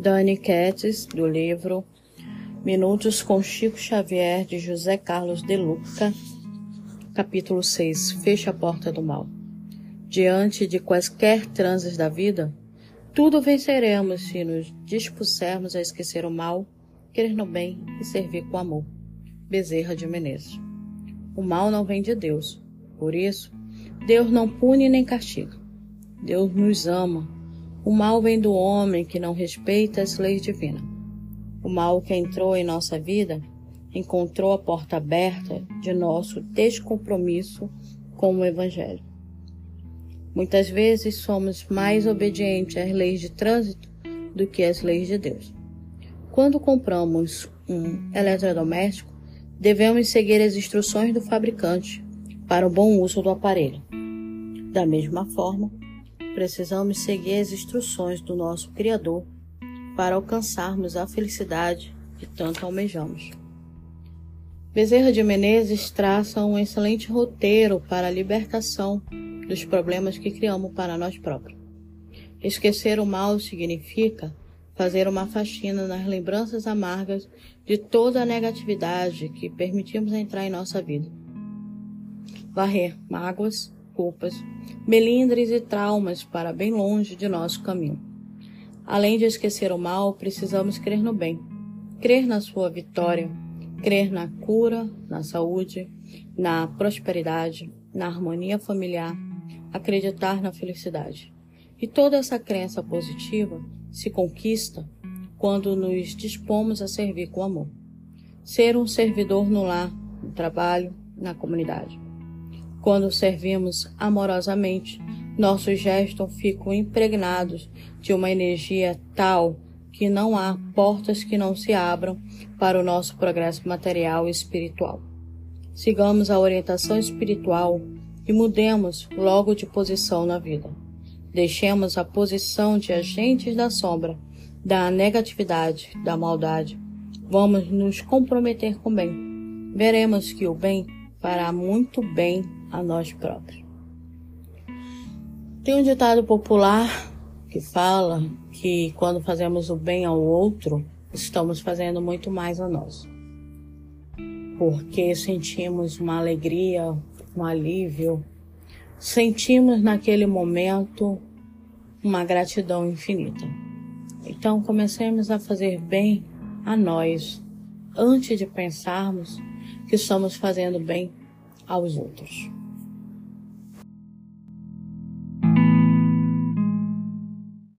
Dani Kettis, do livro Minutos com Chico Xavier, de José Carlos de Luca, capítulo 6 Fecha a porta do mal. Diante de quaisquer transes da vida, tudo venceremos se nos dispusermos a esquecer o mal, querer no bem e servir com amor. Bezerra de Menezes. O mal não vem de Deus, por isso, Deus não pune nem castiga. Deus nos ama. O mal vem do homem que não respeita as leis divinas. O mal que entrou em nossa vida encontrou a porta aberta de nosso descompromisso com o Evangelho. Muitas vezes somos mais obedientes às leis de trânsito do que às leis de Deus. Quando compramos um eletrodoméstico, devemos seguir as instruções do fabricante para o bom uso do aparelho. Da mesma forma, precisamos seguir as instruções do nosso Criador para alcançarmos a felicidade que tanto almejamos. Bezerra de Menezes traça um excelente roteiro para a libertação dos problemas que criamos para nós próprios. Esquecer o mal significa fazer uma faxina nas lembranças amargas de toda a negatividade que permitimos entrar em nossa vida. Varrer mágoas, culpas, melindres e traumas para bem longe de nosso caminho. Além de esquecer o mal, precisamos crer no bem, crer na sua vitória, crer na cura, na saúde, na prosperidade, na harmonia familiar, acreditar na felicidade. E toda essa crença positiva se conquista quando nos dispomos a servir com amor. Ser um servidor no lar, no trabalho, na comunidade. Quando servimos amorosamente, nossos gestos ficam impregnados de uma energia tal que não há portas que não se abram para o nosso progresso material e espiritual. Sigamos a orientação espiritual e mudemos logo de posição na vida. Deixemos a posição de agentes da sombra, da negatividade, da maldade. Vamos nos comprometer com o bem. Veremos que o bem fará muito bem a nós próprios. Tem um ditado popular que fala que quando fazemos o bem ao outro, estamos fazendo muito mais a nós. Porque sentimos uma alegria, um alívio, sentimos naquele momento uma gratidão infinita. Então comecemos a fazer bem a nós antes de pensarmos que estamos fazendo bem aos outros.